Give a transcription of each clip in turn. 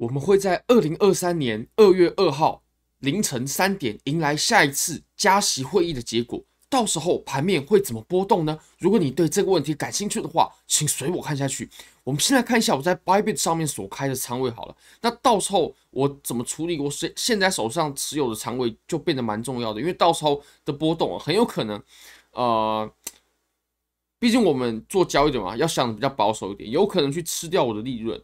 我们会在二零二三年二月二号凌晨三点迎来下一次加息会议的结果，到时候盘面会怎么波动呢？如果你对这个问题感兴趣的话，请随我看下去。我们现在看一下我在 Bybit 上面所开的仓位好了，那到时候我怎么处理我现现在手上持有的仓位就变得蛮重要的，因为到时候的波动很有可能，呃，毕竟我们做交易的嘛，要想的比较保守一点，有可能去吃掉我的利润。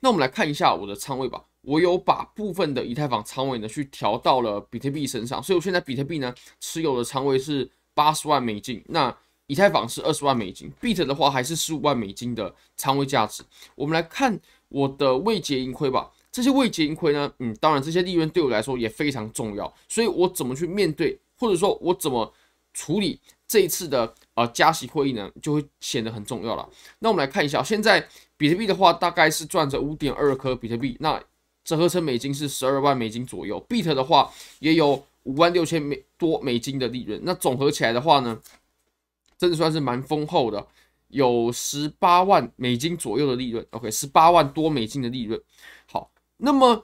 那我们来看一下我的仓位吧。我有把部分的以太坊仓位呢去调到了比特币身上，所以我现在比特币呢持有的仓位是八十万美金，那以太坊是二十万美金，Bit 的话还是十五万美金的仓位价值。我们来看我的未结盈亏吧。这些未结盈亏呢，嗯，当然这些利润对我来说也非常重要，所以我怎么去面对，或者说我怎么处理这一次的呃加息会议呢，就会显得很重要了。那我们来看一下，现在。比特币的话，大概是赚着五点二颗比特币，那折合成美金是十二万美金左右。Bit 的话也有五万六千美多美金的利润，那总合起来的话呢，真的算是蛮丰厚的，有十八万美金左右的利润。OK，十八万多美金的利润。好，那么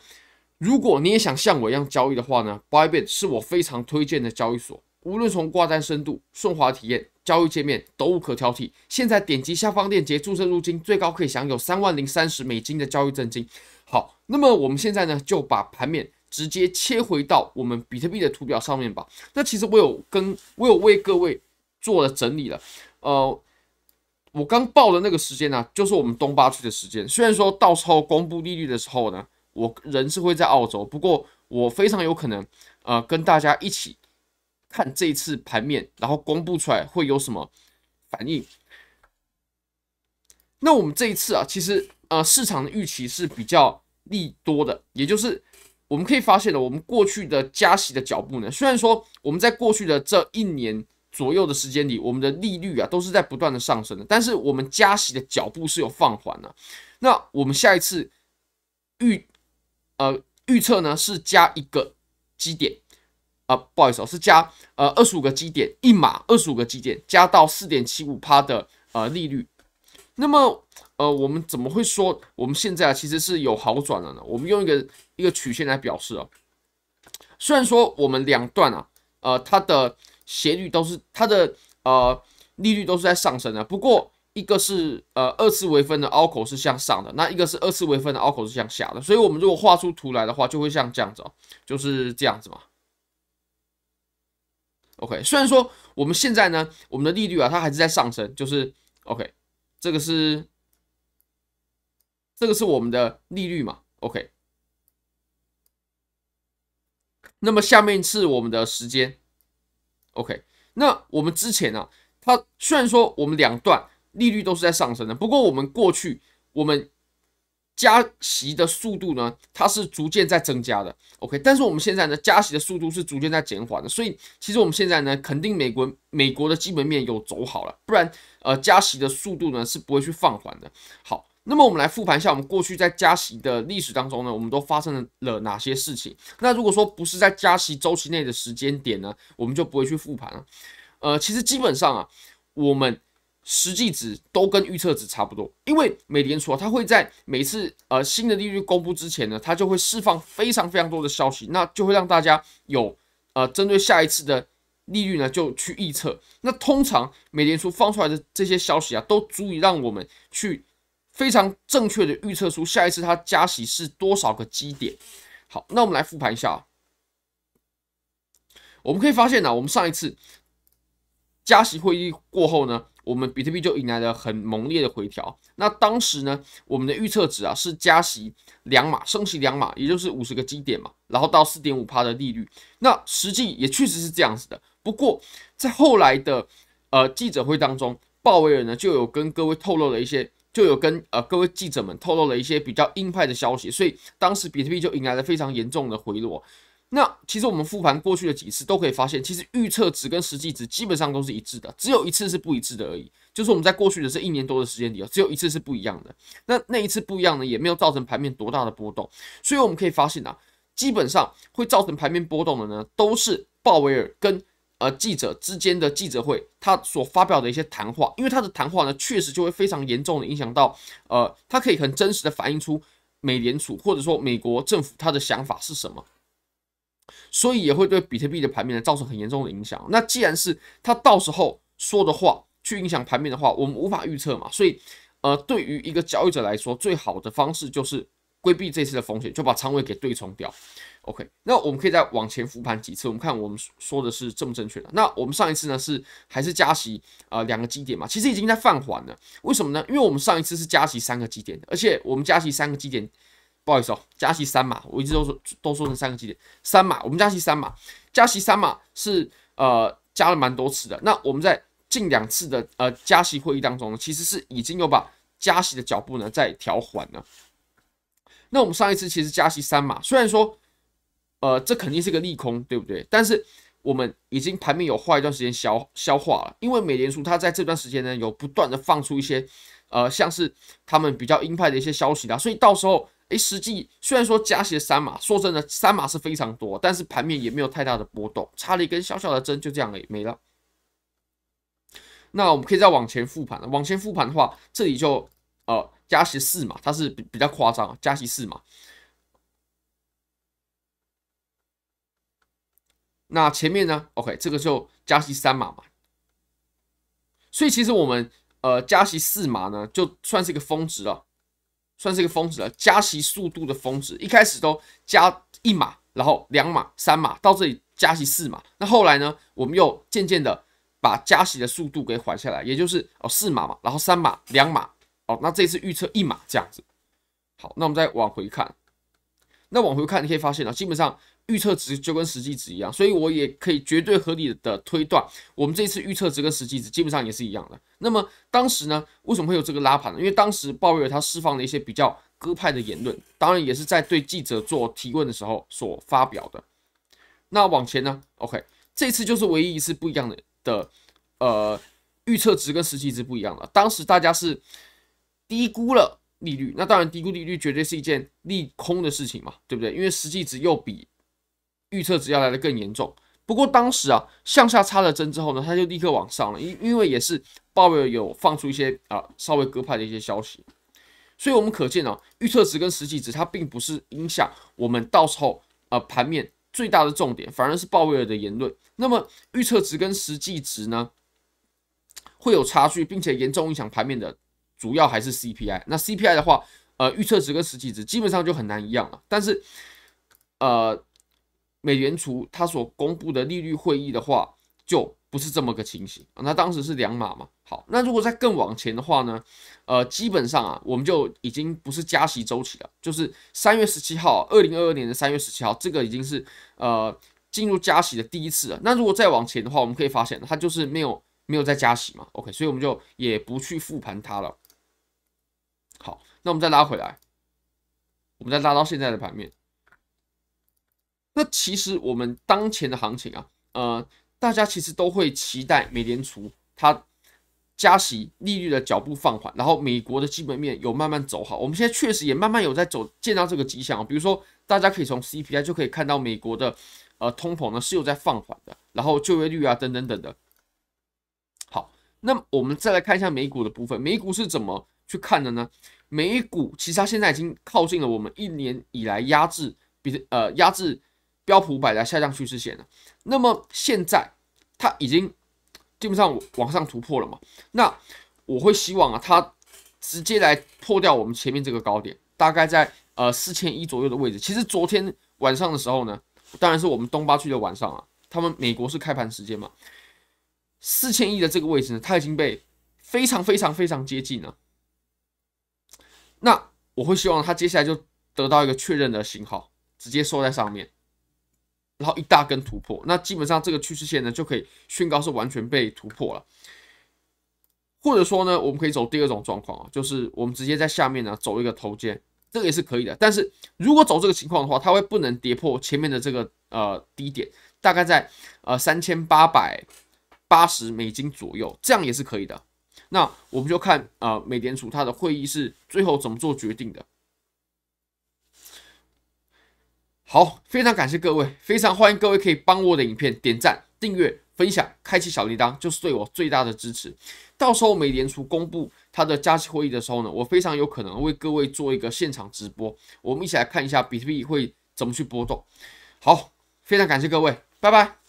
如果你也想像我一样交易的话呢，Bybit 是我非常推荐的交易所，无论从挂单深度、顺滑体验。交易界面都无可挑剔。现在点击下方链接注册入金，最高可以享有三万零三十美金的交易赠金。好，那么我们现在呢就把盘面直接切回到我们比特币的图表上面吧。那其实我有跟我有为各位做了整理了。呃，我刚报的那个时间呢，就是我们东八区的时间。虽然说到时候公布利率的时候呢，我人是会在澳洲，不过我非常有可能呃跟大家一起。看这一次盘面，然后公布出来会有什么反应？那我们这一次啊，其实呃市场的预期是比较利多的，也就是我们可以发现了，我们过去的加息的脚步呢，虽然说我们在过去的这一年左右的时间里，我们的利率啊都是在不断的上升的，但是我们加息的脚步是有放缓的。那我们下一次预呃预测呢是加一个基点。啊、不好意思，哦，是加呃二十五个基点一码，二十五个基点加到四点七五趴的呃利率。那么呃，我们怎么会说我们现在其实是有好转了呢？我们用一个一个曲线来表示啊。虽然说我们两段啊，呃，它的斜率都是它的呃利率都是在上升的，不过一个是呃二次微分的凹口是向上的，那一个是二次微分的凹口是向下的。所以我们如果画出图来的话，就会像这样子，哦，就是这样子嘛。OK，虽然说我们现在呢，我们的利率啊，它还是在上升，就是 OK，这个是这个是我们的利率嘛，OK。那么下面是我们的时间，OK。那我们之前呢、啊，它虽然说我们两段利率都是在上升的，不过我们过去我们。加息的速度呢，它是逐渐在增加的，OK，但是我们现在呢，加息的速度是逐渐在减缓的，所以其实我们现在呢，肯定美国美国的基本面有走好了，不然呃，加息的速度呢是不会去放缓的。好，那么我们来复盘一下我们过去在加息的历史当中呢，我们都发生了哪些事情？那如果说不是在加息周期内的时间点呢，我们就不会去复盘了。呃，其实基本上啊，我们。实际值都跟预测值差不多，因为美联储啊它会在每次呃新的利率公布之前呢，它就会释放非常非常多的消息，那就会让大家有呃针对下一次的利率呢就去预测。那通常美联储放出来的这些消息啊，都足以让我们去非常正确的预测出下一次它加息是多少个基点。好，那我们来复盘一下，我们可以发现呢，我们上一次加息会议过后呢。我们比特币就迎来了很猛烈的回调。那当时呢，我们的预测值啊是加息两码，升息两码，也就是五十个基点嘛，然后到四点五趴的利率。那实际也确实是这样子的。不过在后来的呃记者会当中，鲍威尔呢就有跟各位透露了一些，就有跟呃各位记者们透露了一些比较鹰派的消息，所以当时比特币就迎来了非常严重的回落。那其实我们复盘过去的几次都可以发现，其实预测值跟实际值基本上都是一致的，只有一次是不一致的而已。就是我们在过去的这一年多的时间里，只有一次是不一样的。那那一次不一样呢，也没有造成盘面多大的波动。所以我们可以发现啊，基本上会造成盘面波动的呢，都是鲍威尔跟呃记者之间的记者会，他所发表的一些谈话，因为他的谈话呢，确实就会非常严重的影响到呃，他可以很真实的反映出美联储或者说美国政府他的想法是什么，所以也会对比特币的盘面呢造成很严重的影响。那既然是他到时候说的话去影响盘面的话，我们无法预测嘛，所以呃，对于一个交易者来说，最好的方式就是规避这次的风险，就把仓位给对冲掉。OK，那我们可以再往前复盘几次，我们看我们说的是正不正确的。那我们上一次呢是还是加息呃两个基点嘛，其实已经在放缓了。为什么呢？因为我们上一次是加息三个基点，而且我们加息三个基点，不好意思哦，加息三码，我一直都说都说成三个基点，三码，我们加息三码，加息三码是呃加了蛮多次的。那我们在近两次的呃加息会议当中呢，其实是已经有把加息的脚步呢在调缓了。那我们上一次其实加息三码，虽然说。呃，这肯定是个利空，对不对？但是我们已经盘面有花一段时间消消化了，因为美联储它在这段时间呢，有不断的放出一些呃，像是他们比较鹰派的一些消息啦，所以到时候，诶，实际虽然说加息了三码，说真的，三码是非常多，但是盘面也没有太大的波动，插了一根小小的针，就这样了，没了。那我们可以再往前复盘了，往前复盘的话，这里就呃加息四码，它是比比较夸张，加息四码。那前面呢？OK，这个就加息三码嘛。所以其实我们呃加息四码呢，就算是一个峰值了，算是一个峰值了。加息速度的峰值，一开始都加一码，然后两码、三码，到这里加息四码。那后来呢，我们又渐渐的把加息的速度给缓下来，也就是哦四码嘛，然后三码、两码，哦，那这次预测一码这样子。好，那我们再往回看，那往回看你可以发现呢，基本上。预测值就跟实际值一样，所以我也可以绝对合理的推断，我们这次预测值跟实际值基本上也是一样的。那么当时呢，为什么会有这个拉盘呢？因为当时鲍威尔他释放了一些比较鸽派的言论，当然也是在对记者做提问的时候所发表的。那往前呢？OK，这次就是唯一一次不一样的的，呃，预测值跟实际值不一样了。当时大家是低估了利率，那当然低估利率绝对是一件利空的事情嘛，对不对？因为实际值又比预测值要来的更严重，不过当时啊向下插了针之后呢，它就立刻往上了，因因为也是鲍威尔有放出一些啊稍微鸽派的一些消息，所以我们可见啊预测值跟实际值它并不是影响我们到时候啊盘面最大的重点，反而是鲍威尔的言论。那么预测值跟实际值呢会有差距，并且严重影响盘面的主要还是 CPI。那 CPI 的话，呃预测值跟实际值基本上就很难一样了，但是呃。美联储它所公布的利率会议的话，就不是这么个情形。那当时是两码嘛。好，那如果再更往前的话呢？呃，基本上啊，我们就已经不是加息周期了，就是三月十七号，二零二二年的三月十七号，这个已经是呃进入加息的第一次了。那如果再往前的话，我们可以发现它就是没有没有再加息嘛。OK，所以我们就也不去复盘它了。好，那我们再拉回来，我们再拉到现在的盘面。那其实我们当前的行情啊，呃，大家其实都会期待美联储它加息利率的脚步放缓，然后美国的基本面有慢慢走好。我们现在确实也慢慢有在走，见到这个迹象。比如说，大家可以从 CPI 就可以看到美国的呃通膨呢是有在放缓的，然后就业率啊等等等等。好，那我们再来看一下美股的部分，美股是怎么去看的呢？美股其实它现在已经靠近了我们一年以来压制比呃压制。标普五百的下降趋势线了，那么现在它已经基本上往上突破了嘛？那我会希望啊，它直接来破掉我们前面这个高点，大概在呃四千一左右的位置。其实昨天晚上的时候呢，当然是我们东八区的晚上啊，他们美国是开盘时间嘛，四千一的这个位置呢，它已经被非常非常非常接近了。那我会希望它接下来就得到一个确认的信号，直接收在上面。然后一大根突破，那基本上这个趋势线呢就可以宣告是完全被突破了，或者说呢，我们可以走第二种状况啊，就是我们直接在下面呢走一个头肩，这个也是可以的。但是如果走这个情况的话，它会不能跌破前面的这个呃低点，大概在呃三千八百八十美金左右，这样也是可以的。那我们就看呃美联储它的会议是最后怎么做决定的。好，非常感谢各位，非常欢迎各位可以帮我的影片点赞、订阅、分享、开启小铃铛，就是对我最大的支持。到时候美联储公布它的加息会议的时候呢，我非常有可能为各位做一个现场直播，我们一起来看一下比特币会怎么去波动。好，非常感谢各位，拜拜。